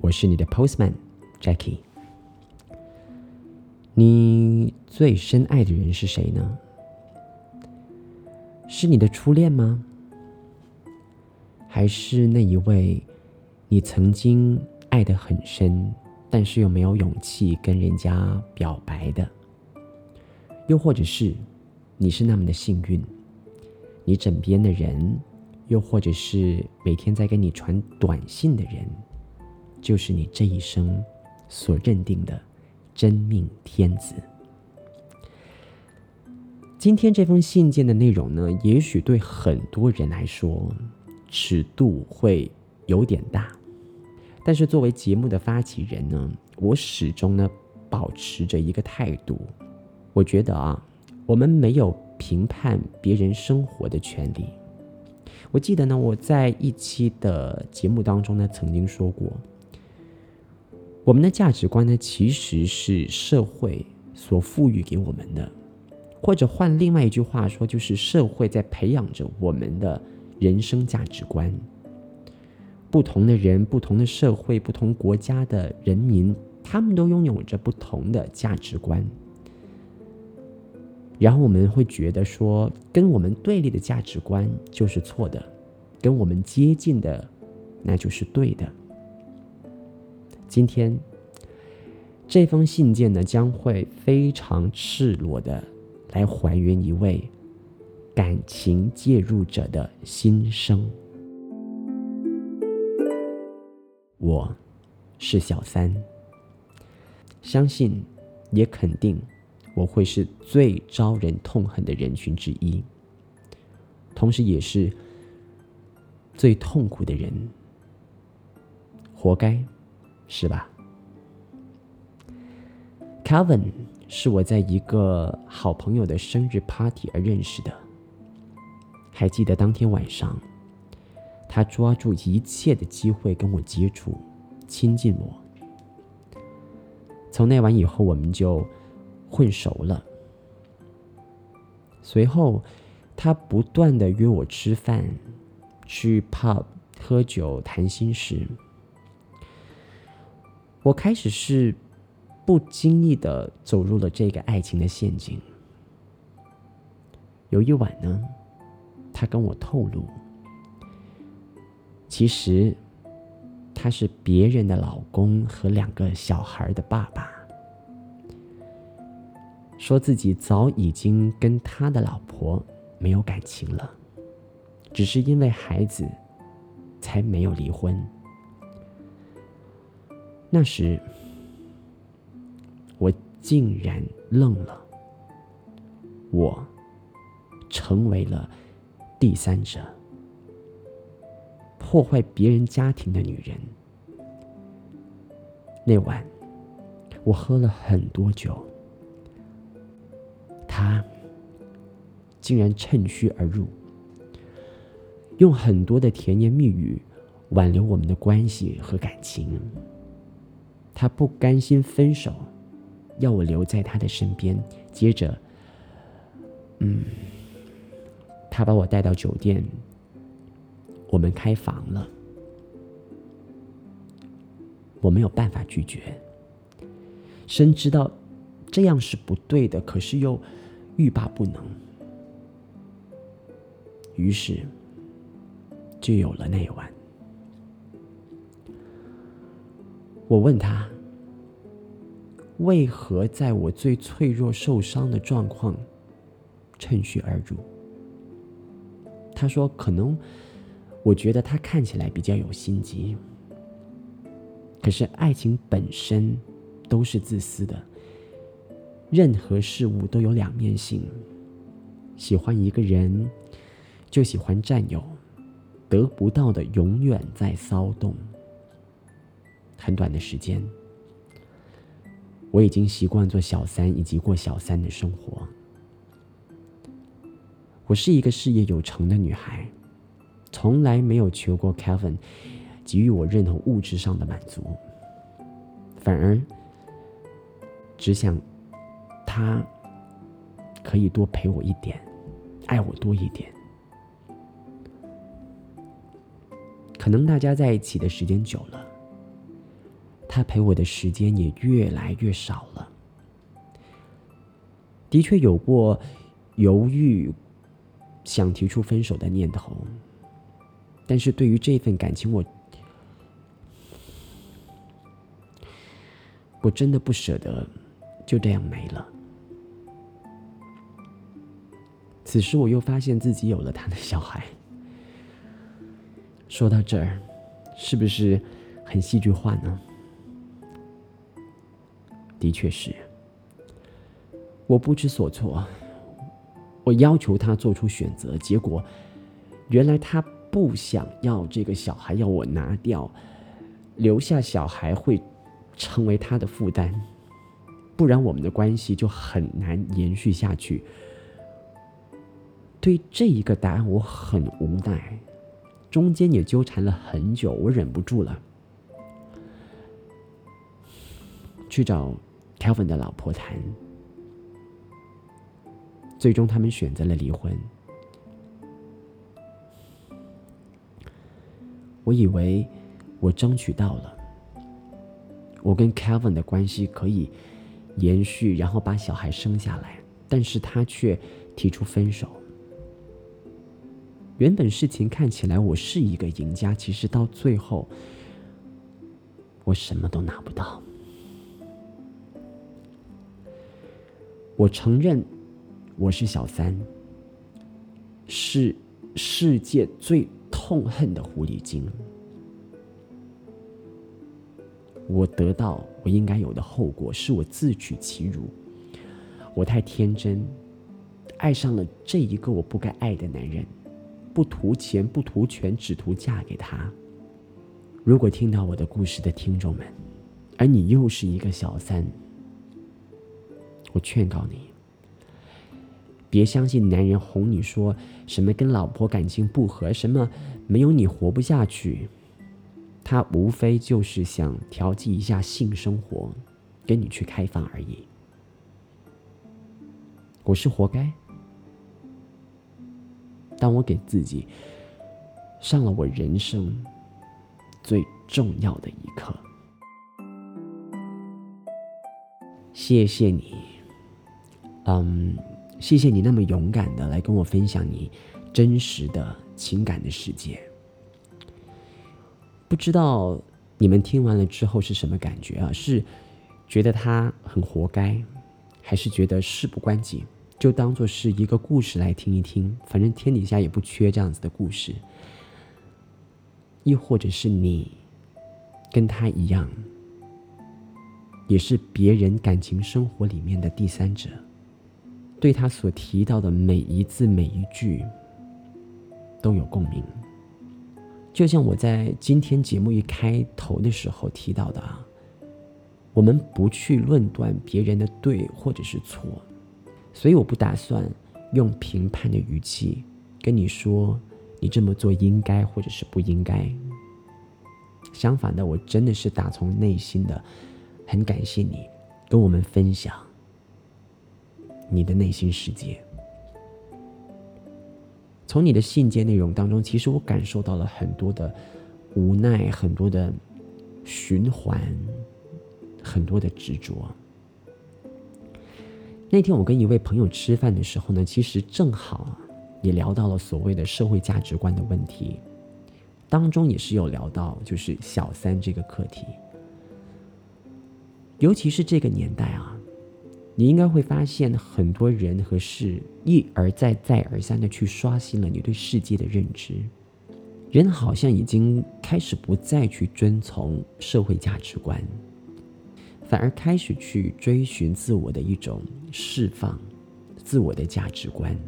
我是你的 Postman Jackie。你最深爱的人是谁呢？是你的初恋吗？还是那一位你曾经爱得很深，但是又没有勇气跟人家表白的？又或者是你是那么的幸运，你枕边的人，又或者是每天在跟你传短信的人，就是你这一生所认定的？真命天子。今天这封信件的内容呢，也许对很多人来说尺度会有点大，但是作为节目的发起人呢，我始终呢保持着一个态度，我觉得啊，我们没有评判别人生活的权利。我记得呢，我在一期的节目当中呢，曾经说过。我们的价值观呢，其实是社会所赋予给我们的，或者换另外一句话说，就是社会在培养着我们的人生价值观。不同的人、不同的社会、不同国家的人民，他们都拥有着不同的价值观。然后我们会觉得说，跟我们对立的价值观就是错的，跟我们接近的那就是对的。今天这封信件呢，将会非常赤裸的来还原一位感情介入者的心声。我是小三，相信也肯定我会是最招人痛恨的人群之一，同时也是最痛苦的人，活该。是吧？Calvin 是我在一个好朋友的生日 party 而认识的。还记得当天晚上，他抓住一切的机会跟我接触、亲近我。从那晚以后，我们就混熟了。随后，他不断的约我吃饭、去 pub 喝酒、谈心事。我开始是不经意的走入了这个爱情的陷阱。有一晚呢，他跟我透露，其实他是别人的老公和两个小孩的爸爸，说自己早已经跟他的老婆没有感情了，只是因为孩子才没有离婚。那时，我竟然愣了。我成为了第三者，破坏别人家庭的女人。那晚，我喝了很多酒，他竟然趁虚而入，用很多的甜言蜜语挽留我们的关系和感情。他不甘心分手，要我留在他的身边。接着，嗯，他把我带到酒店，我们开房了。我没有办法拒绝，深知道这样是不对的，可是又欲罢不能。于是，就有了那一晚。我问他：“为何在我最脆弱、受伤的状况，趁虚而入？”他说：“可能我觉得他看起来比较有心机。可是爱情本身都是自私的，任何事物都有两面性。喜欢一个人，就喜欢占有，得不到的永远在骚动。”很短的时间，我已经习惯做小三以及过小三的生活。我是一个事业有成的女孩，从来没有求过 Kevin 给予我任何物质上的满足，反而只想他可以多陪我一点，爱我多一点。可能大家在一起的时间久了，他陪我的时间也越来越少了。的确有过犹豫。想提出分手的念头，但是对于这份感情，我我真的不舍得就这样没了。此时我又发现自己有了他的小孩。说到这儿，是不是很戏剧化呢？的确是，我不知所措。我要求他做出选择，结果原来他不想要这个小孩，要我拿掉，留下小孩会成为他的负担，不然我们的关系就很难延续下去。对这一个答案我很无奈，中间也纠缠了很久，我忍不住了，去找 Kevin 的老婆谈。最终，他们选择了离婚。我以为我争取到了，我跟 Kevin 的关系可以延续，然后把小孩生下来，但是他却提出分手。原本事情看起来我是一个赢家，其实到最后，我什么都拿不到。我承认。我是小三，是世界最痛恨的狐狸精。我得到我应该有的后果，是我自取其辱。我太天真，爱上了这一个我不该爱的男人，不图钱，不图权，只图嫁给他。如果听到我的故事的听众们，而你又是一个小三，我劝告你。别相信男人哄你说什么跟老婆感情不和，什么没有你活不下去，他无非就是想调剂一下性生活，跟你去开房而已。我是活该，当我给自己上了我人生最重要的一课。谢谢你，嗯。谢谢你那么勇敢的来跟我分享你真实的情感的世界。不知道你们听完了之后是什么感觉啊？是觉得他很活该，还是觉得事不关己，就当做是一个故事来听一听？反正天底下也不缺这样子的故事。亦或者是你跟他一样，也是别人感情生活里面的第三者。对他所提到的每一字每一句都有共鸣，就像我在今天节目一开头的时候提到的啊，我们不去论断别人的对或者是错，所以我不打算用评判的语气跟你说你这么做应该或者是不应该。相反的，我真的是打从内心的很感谢你跟我们分享。你的内心世界，从你的信件内容当中，其实我感受到了很多的无奈，很多的循环，很多的执着。那天我跟一位朋友吃饭的时候呢，其实正好也聊到了所谓的社会价值观的问题，当中也是有聊到就是小三这个课题，尤其是这个年代啊。你应该会发现，很多人和事一而再、再而三的去刷新了你对世界的认知。人好像已经开始不再去遵从社会价值观，反而开始去追寻自我的一种释放，自我的价值观。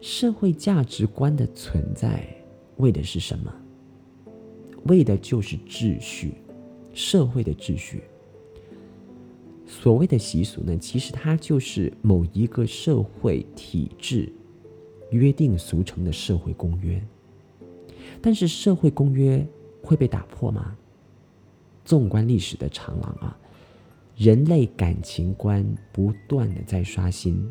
社会价值观的存在，为的是什么？为的就是秩序，社会的秩序。所谓的习俗呢，其实它就是某一个社会体制约定俗成的社会公约。但是社会公约会被打破吗？纵观历史的长廊啊，人类感情观不断的在刷新。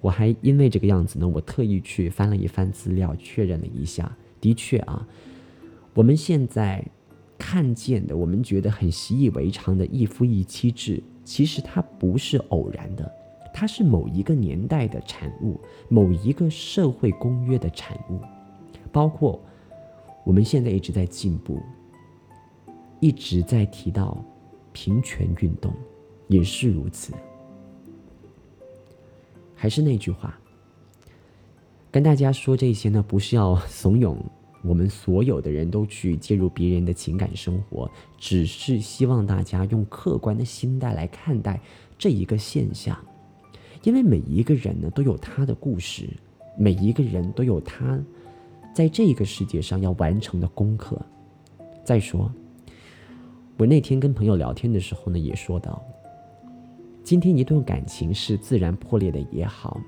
我还因为这个样子呢，我特意去翻了一番资料，确认了一下，的确啊，我们现在看见的，我们觉得很习以为常的一夫一妻制。其实它不是偶然的，它是某一个年代的产物，某一个社会公约的产物。包括我们现在一直在进步，一直在提到平权运动，也是如此。还是那句话，跟大家说这些呢，不是要怂恿。我们所有的人都去介入别人的情感生活，只是希望大家用客观的心态来看待这一个现象，因为每一个人呢都有他的故事，每一个人都有他在这个世界上要完成的功课。再说，我那天跟朋友聊天的时候呢，也说到，今天一段感情是自然破裂的也好，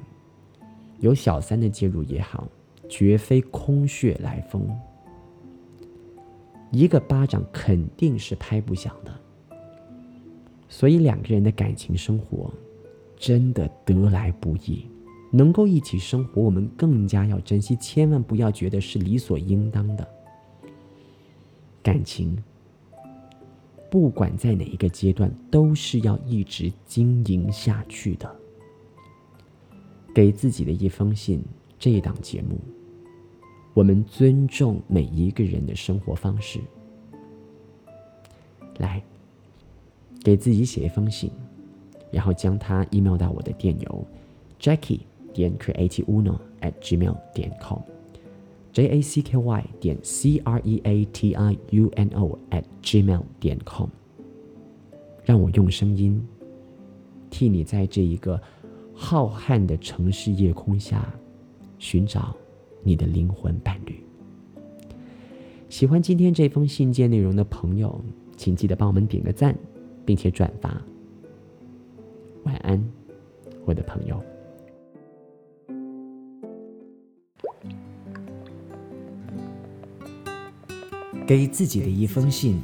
有小三的介入也好。绝非空穴来风，一个巴掌肯定是拍不响的。所以两个人的感情生活真的得来不易，能够一起生活，我们更加要珍惜，千万不要觉得是理所应当的。感情不管在哪一个阶段，都是要一直经营下去的。给自己的一封信，这一档节目。我们尊重每一个人的生活方式。来，给自己写一封信，然后将它 email 到我的电邮 jackie 点 createuno at gmail 点 com，j a c k y 点 c r e a t i u n o at gmail 点 com，让我用声音替你在这一个浩瀚的城市夜空下寻找。你的灵魂伴侣。喜欢今天这封信件内容的朋友，请记得帮我们点个赞，并且转发。晚安，我的朋友。给自己的一封信，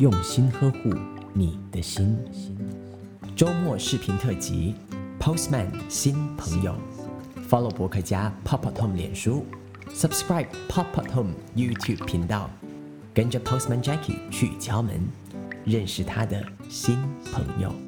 用心呵护你的心。周末视频特辑，Postman 新朋友。Follow 博客家 Pop Pop Home 脸书，Subscribe Pop Pop Home YouTube 频道，跟着 Postman Jackie 去敲门，认识他的新朋友。